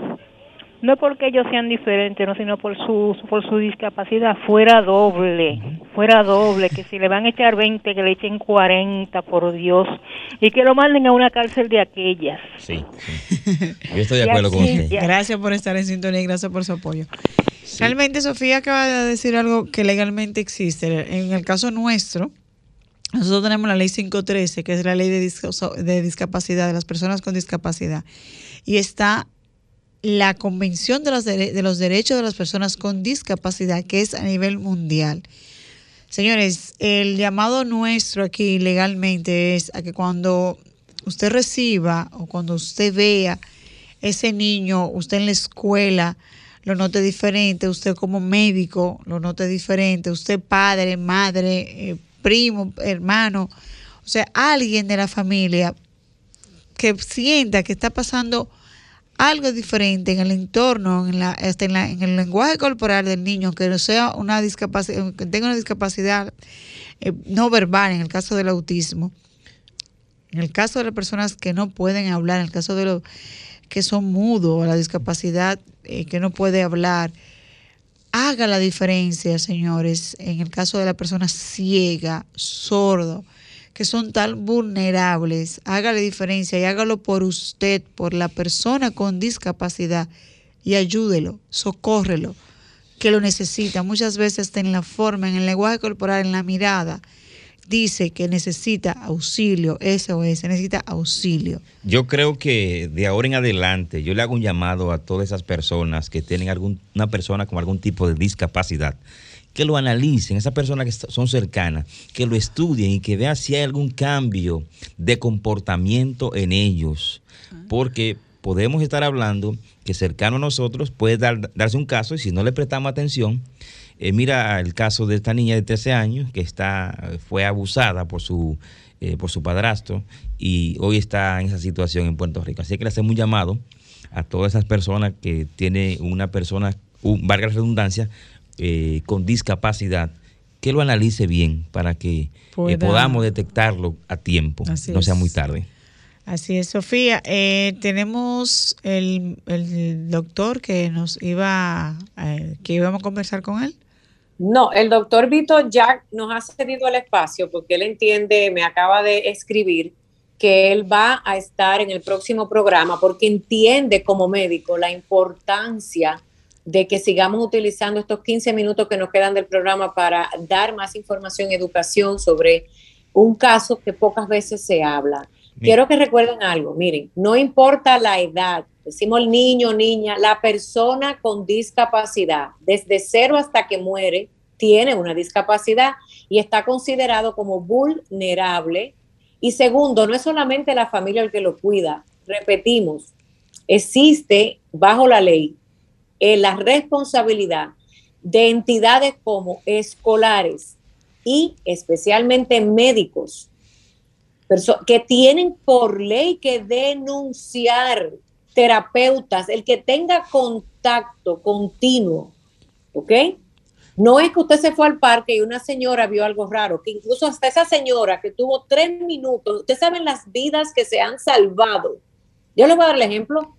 No porque ellos sean diferentes, no, sino por su por su discapacidad fuera doble, fuera doble, que si le van a echar 20, que le echen 40, por Dios, y que lo manden a una cárcel de aquellas. Sí, *laughs* yo estoy de acuerdo con usted. Gracias por estar en sintonía y gracias por su apoyo. Realmente Sofía acaba de decir algo que legalmente existe. En el caso nuestro, nosotros tenemos la ley 513, que es la ley de, de discapacidad, de las personas con discapacidad. Y está la Convención de los, de los Derechos de las Personas con Discapacidad, que es a nivel mundial. Señores, el llamado nuestro aquí legalmente es a que cuando usted reciba o cuando usted vea ese niño, usted en la escuela, lo note diferente, usted como médico lo note diferente, usted padre, madre, eh, primo, hermano, o sea, alguien de la familia que sienta que está pasando algo diferente en el entorno, en, la, este, en, el lenguaje corporal del niño, que no sea una discapacidad, que tenga una discapacidad eh, no verbal, en el caso del autismo, en el caso de las personas que no pueden hablar, en el caso de los que son mudos, la discapacidad eh, que no puede hablar, haga la diferencia, señores, en el caso de la persona ciega, sordo, que son tan vulnerables, haga la diferencia y hágalo por usted, por la persona con discapacidad y ayúdelo, socórrelo, que lo necesita. Muchas veces en la forma, en el lenguaje corporal, en la mirada, dice que necesita auxilio, SOS, necesita auxilio. Yo creo que de ahora en adelante yo le hago un llamado a todas esas personas que tienen algún, una persona con algún tipo de discapacidad, que lo analicen, esas personas que son cercanas, que lo estudien y que vean si hay algún cambio de comportamiento en ellos. Porque podemos estar hablando que cercano a nosotros puede darse un caso y si no le prestamos atención, eh, mira el caso de esta niña de 13 años que está, fue abusada por su, eh, por su padrastro y hoy está en esa situación en Puerto Rico. Así que le hacemos un llamado a todas esas personas que tiene una persona, un, valga la redundancia, eh, con discapacidad, que lo analice bien para que podamos detectarlo a tiempo, no sea muy tarde. Así es, Sofía. tenemos el, el, doctor que nos iba, que íbamos a conversar con él. No, el doctor Vito Jack nos ha cedido el espacio porque él entiende, me acaba de escribir que él va a estar en el próximo programa porque entiende como médico la importancia de que sigamos utilizando estos 15 minutos que nos quedan del programa para dar más información y educación sobre un caso que pocas veces se habla. Quiero que recuerden algo, miren, no importa la edad, decimos el niño, niña, la persona con discapacidad, desde cero hasta que muere, tiene una discapacidad y está considerado como vulnerable. Y segundo, no es solamente la familia el que lo cuida, repetimos, existe bajo la ley eh, la responsabilidad de entidades como escolares y especialmente médicos que tienen por ley que denunciar terapeutas, el que tenga contacto continuo, ¿ok? No es que usted se fue al parque y una señora vio algo raro, que incluso hasta esa señora que tuvo tres minutos, ustedes saben las vidas que se han salvado. Yo les voy a dar el ejemplo.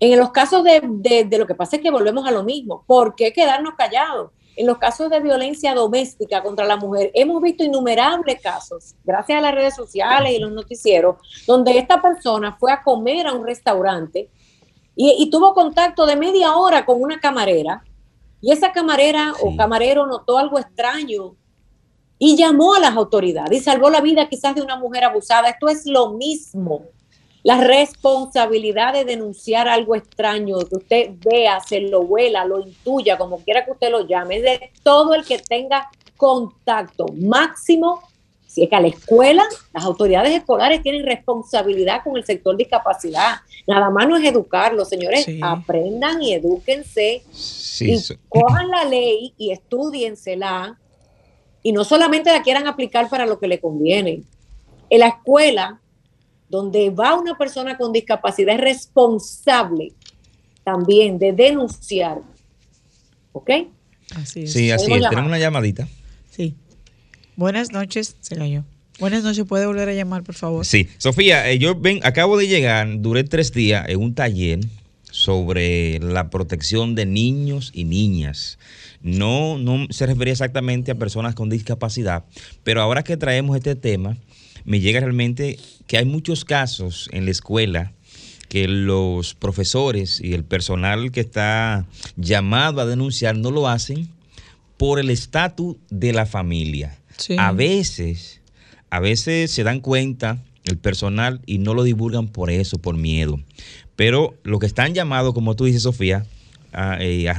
En los casos de, de lo que pasa es que volvemos a lo mismo. ¿Por qué quedarnos callados? En los casos de violencia doméstica contra la mujer, hemos visto innumerables casos, gracias a las redes sociales y los noticieros, donde esta persona fue a comer a un restaurante y, tuvo contacto de media hora con una camarera y esa camarera o camarero notó algo extraño y llamó a las autoridades y salvó la vida quizás de una mujer abusada. Esto es lo mismo la responsabilidad de denunciar algo extraño, que usted vea, se lo huela, lo intuya, como quiera que usted lo llame, de todo el que tenga contacto máximo. Si es que a la escuela, las autoridades escolares tienen responsabilidad con el sector de discapacidad. Nada más no es educarlos, señores. Aprendan y edúquense. y cojan la ley y estudiensela. Y no solamente la quieran aplicar para lo que le conviene. En la escuela, donde va una persona con discapacidad es responsable también de denunciar. ¿Ok? Así es. Sí, así es. Tenemos una llamadita. Sí. Buenas noches, se cayó. Buenas noches, puede volver a llamar, por favor. Sí, Sofía, eh, yo ven, acabo de llegar, duré tres días en un taller sobre la protección de niños y niñas. No, no se refería exactamente a personas con discapacidad, pero ahora que traemos este tema, me llega realmente que hay muchos casos en la escuela que los profesores y el personal que está llamado a denunciar no lo hacen por el estatus de la familia. A veces, a veces se dan cuenta el personal y no lo divulgan por eso, por miedo. Pero lo que están llamados, como tú dices, Sofía, a, eh,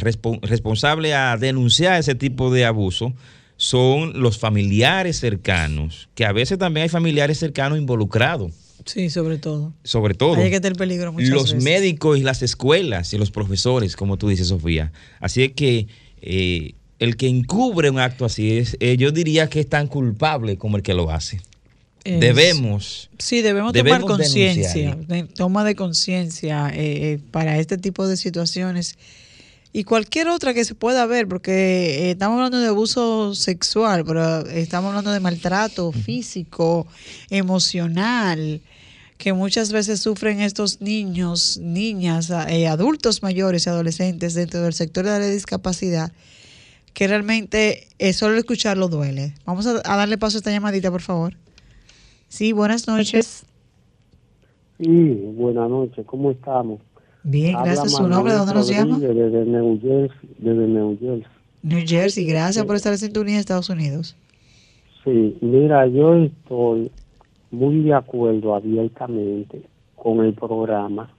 responsable a denunciar ese tipo de abuso, son los familiares cercanos, que a veces también hay familiares cercanos involucrados. Sí, sobre todo. Sobre todo. Hay que tener peligro muchas Los médicos y las escuelas y los profesores, como tú dices, Sofía. Así es que eh, el que encubre un acto así es, eh, yo diría que es tan culpable como el que lo hace. debemos. Sí, debemos, tomar conciencia, toma de conciencia eh, eh, para este tipo de situaciones y cualquier otra que se pueda ver, porque eh, estamos hablando de abuso sexual, pero estamos hablando de maltrato físico, emocional, que muchas veces sufren estos niños, niñas, adultos mayores y adolescentes dentro del sector de la discapacidad, que realmente solo escucharlo duele. Vamos a darle paso a esta llamadita, por favor. Sí, buenas noches. Sí, buenas noches, ¿cómo estamos? Bien, gracias. ¿Su nombre? ¿Dónde nos llama? Desde New Jersey. Desde New Jersey. New Jersey, gracias por estar en sintonía de Estados Unidos. Sí, mira, yo estoy muy de acuerdo abiertamente con el programa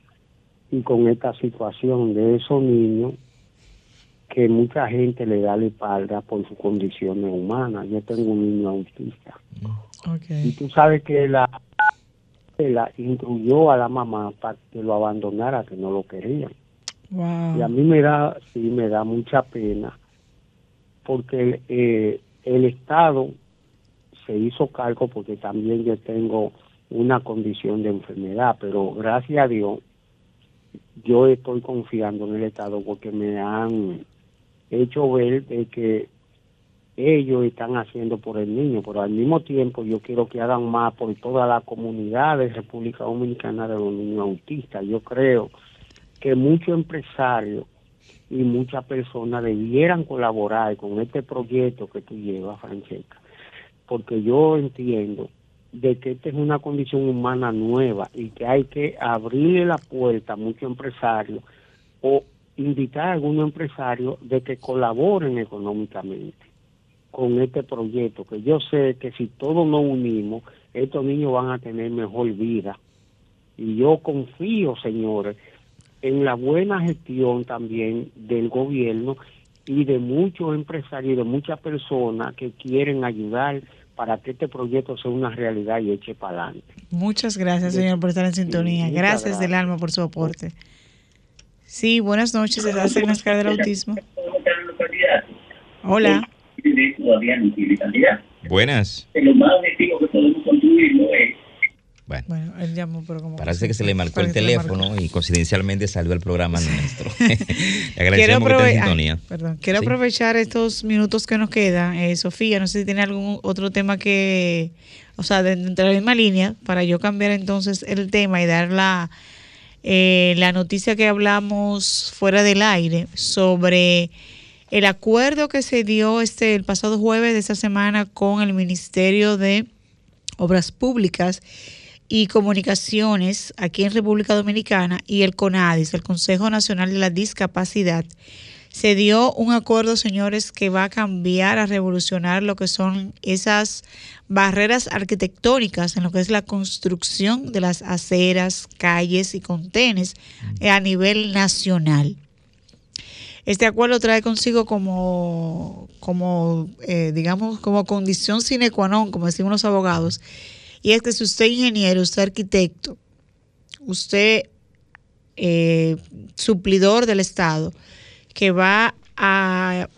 y con esta situación de esos niños que mucha gente le da la espalda por sus condiciones humanas. Yo tengo un niño autista. Y tú sabes que la, la instruyó a la mamá para que lo abandonara, que no lo quería. Y a mí me da, sí, me da mucha pena, porque eh, el Estado se hizo cargo porque también yo tengo una condición de enfermedad, pero gracias a Dios yo estoy confiando en el Estado porque me han hecho ver de que ellos están haciendo por el niño, pero al mismo tiempo yo quiero que hagan más por toda la comunidad de República Dominicana de los niños autistas. Yo creo que muchos empresarios y muchas personas debieran colaborar con este proyecto que tú llevas, Francesca, porque yo entiendo de que esta es una condición humana nueva y que hay que abrirle la puerta a muchos empresarios o invitar a algunos empresarios de que colaboren económicamente con este proyecto, que yo sé que si todos nos unimos, estos niños van a tener mejor vida. Y yo confío, señores, en la buena gestión también del gobierno y de muchos empresarios y de muchas personas que quieren ayudar para que este proyecto sea una realidad y eche para adelante. Muchas gracias, señor, por estar en sintonía. gracias, del alma por su aporte. Sí, buenas noches. ¿Estás en la del autismo? Hola todavía no tiene candidato. Buenas. Lo más objetivo que podemos construirlo es bueno, bueno, él llamó, pero como parece que se le marcó el teléfono y coincidencialmente salió el programa nuestro. *laughs* quiero, aprovechar, perdón, quiero aprovechar estos minutos que nos quedan. Eh, Sofía, no sé si tiene algún otro tema que, o sea, dentro de la misma línea, para yo cambiar entonces el tema y dar la, eh, la noticia que hablamos fuera del aire sobre el acuerdo que se dio este el pasado jueves de esta semana con el Ministerio de Obras Públicas y Comunicaciones aquí en República Dominicana y el CONADIS, el Consejo Nacional de la Discapacidad, se dio un acuerdo, señores, que va a cambiar, a revolucionar lo que son esas barreras arquitectónicas en lo que es la construcción de las aceras, calles y contenes a nivel nacional. Este acuerdo trae consigo como, como eh, digamos, como condición sine qua non, como decimos los abogados, y es que si usted es ingeniero, usted es arquitecto, usted eh, suplidor del Estado, que va a,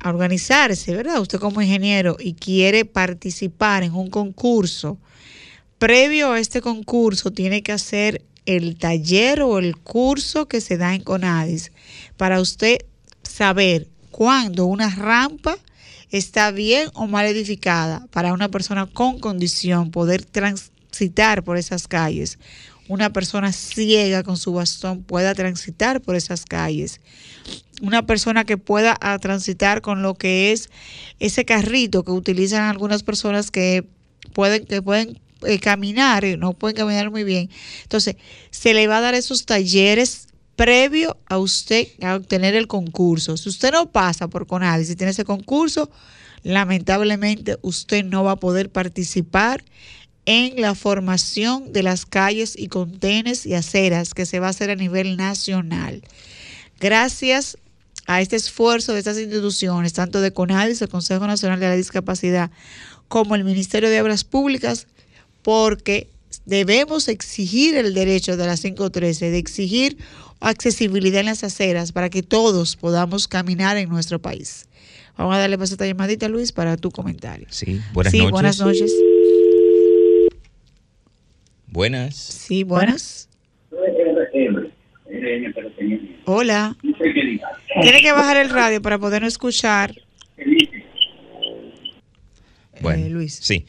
a organizarse, ¿verdad? Usted como ingeniero y quiere participar en un concurso, previo a este concurso tiene que hacer el taller o el curso que se da en CONADIS para usted saber cuándo una rampa está bien o mal edificada para una persona con condición poder transitar por esas calles. Una persona ciega con su bastón pueda transitar por esas calles. Una persona que pueda transitar con lo que es ese carrito que utilizan algunas personas que pueden, que pueden eh, caminar, no pueden caminar muy bien. Entonces, se le va a dar esos talleres previo a usted a obtener el concurso. Si usted no pasa por CONADI, si tiene ese concurso, lamentablemente usted no va a poder participar en la formación de las calles y contenes y aceras que se va a hacer a nivel nacional. Gracias a este esfuerzo de estas instituciones, tanto de CONADIS, el Consejo Nacional de la Discapacidad, como el Ministerio de Obras Públicas, porque debemos exigir el derecho de la 513, de exigir accesibilidad en las aceras para que todos podamos caminar en nuestro país. Vamos a darle paso a esta llamadita, Luis, para tu comentario. Sí, buenas sí, noches. Buenas noches. Buenas. Sí, buenas. Hola. Tiene que bajar el radio para poder escuchar. Bueno, Luis. Sí.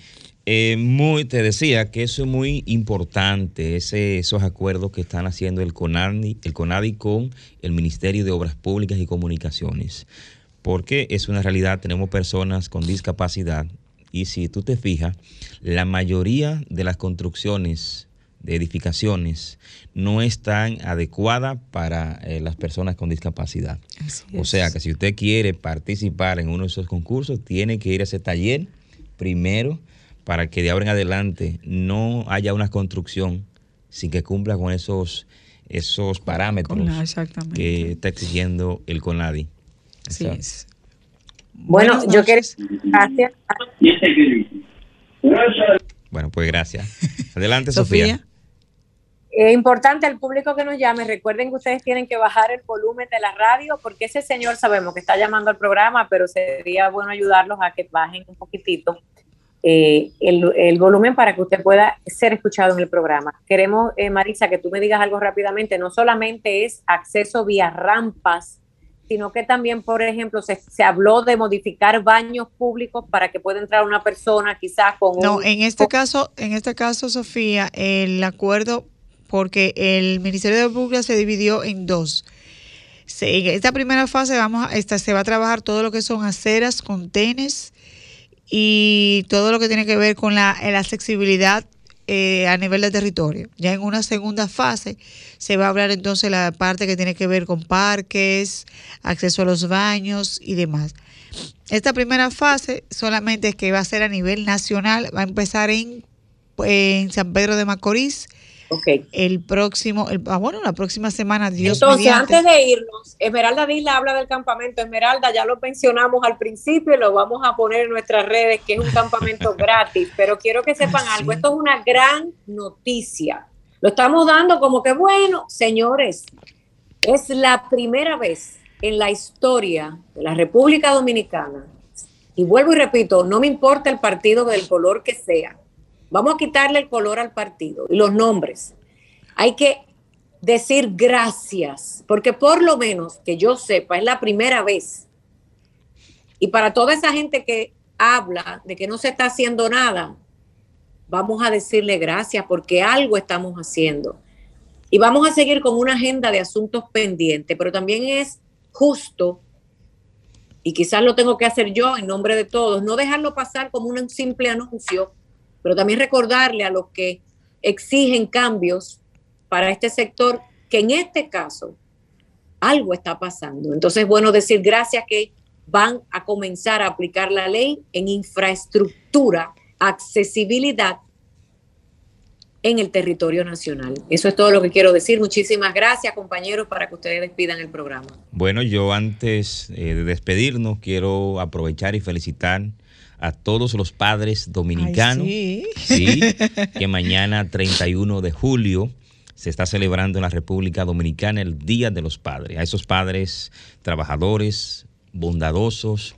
Eh, muy, te decía que eso es muy importante, ese, esos acuerdos que están haciendo el CONADI, el CONADI con el Ministerio de Obras Públicas y Comunicaciones, porque es una realidad, tenemos personas con discapacidad y si tú te fijas, la mayoría de las construcciones de edificaciones no están adecuadas para eh, las personas con discapacidad. o sea que si usted quiere participar en uno de esos concursos, tiene que ir a ese taller primero para que de ahora en adelante no haya una construcción sin que cumpla con esos, esos parámetros que está exigiendo el CONADI. Sí. Bueno, yo quiero... Gracias. Bueno, pues gracias. *laughs* Adelante, Sofía. Es importante al público que nos llame, recuerden que ustedes tienen que bajar el volumen de la radio porque ese señor sabemos que está llamando al programa, pero sería bueno ayudarlos a que bajen un poquitito eh, el, volumen para que usted pueda ser escuchado en el programa. Queremos, eh, Marisa, que tú me digas algo rápidamente. No solamente es acceso vía rampas, sino que también, por ejemplo, se, habló de modificar baños públicos para que pueda entrar una persona quizás con no, en este caso, en este caso, Sofía, el acuerdo, porque el Ministerio de Pública se dividió en dos. en esta primera fase vamos a, esta, se va a trabajar todo lo que son aceras, contenes, y todo lo que tiene que ver con la, la accesibilidad eh, a nivel de territorio. Ya en una segunda fase se va a hablar entonces la parte que tiene que ver con parques, acceso a los baños y demás. Esta primera fase solamente es que va a ser a nivel nacional, va a empezar en, en San Pedro de Macorís, Okay. El próximo, el, ah, bueno, la próxima semana, Dios Entonces, antes de irnos, Esmeralda Disla habla del campamento. Esmeralda, ya lo mencionamos al principio y lo vamos a poner en nuestras redes, que es un campamento *laughs* gratis. Pero quiero que sepan algo, esto es una gran noticia. Lo estamos dando como que, bueno, señores, es la primera vez en la historia de la República Dominicana, y vuelvo y repito, no me importa el partido del color que sea, Vamos a quitarle el color al partido y los nombres. Hay que decir gracias, porque por lo menos que yo sepa, es la primera vez. Y para toda esa gente que habla de que no se está haciendo nada, vamos a decirle gracias porque algo estamos haciendo. Y vamos a seguir con una agenda de asuntos pendientes, pero también es justo, y quizás lo tengo que hacer yo en nombre de todos, no dejarlo pasar como un simple anuncio pero también recordarle a los que exigen cambios para este sector que en este caso algo está pasando. Entonces es bueno decir gracias que van a comenzar a aplicar la ley en infraestructura, accesibilidad en el territorio nacional. Eso es todo lo que quiero decir. Muchísimas gracias, compañeros, para que ustedes despidan el programa. Bueno, yo antes eh, de despedirnos quiero aprovechar y felicitar a todos los padres dominicanos. sí. *laughs* que mañana 31 de julio se está celebrando en la República Dominicana el Día de los Padres. A esos padres trabajadores, bondadosos,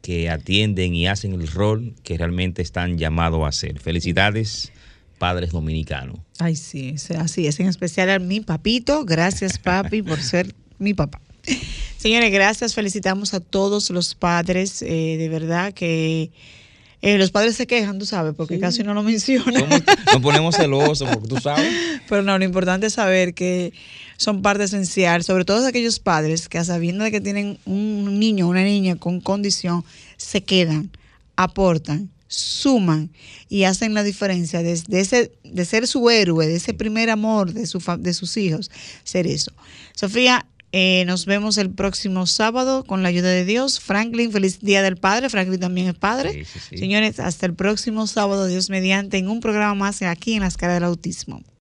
que atienden y hacen el rol que realmente están llamados a hacer. Felicidades, padres dominicanos. Ay, sí, así es. En especial a mi papito. Gracias, papi, por ser mi papá. *laughs* Señores, gracias. Felicitamos a todos los padres. Eh, de verdad que eh, los padres se quejan, tú sabes, porque casi no lo mencionan. Nos ponemos celosos, porque tú sabes. *laughs* Pero no, lo importante es saber que son parte esencial, sobre todo aquellos padres que a sabiendo de que tienen un niño o una niña con condición, se quedan, aportan, suman y hacen la diferencia de, ese, de ser su héroe, de ese primer amor de, su, de sus hijos, ser eso. Sofía, eh, nos vemos el próximo sábado con la ayuda de Dios. Franklin, feliz Día del Padre. Franklin también es padre. Señores, hasta el próximo sábado, Dios mediante, en un programa más aquí en las caras del autismo.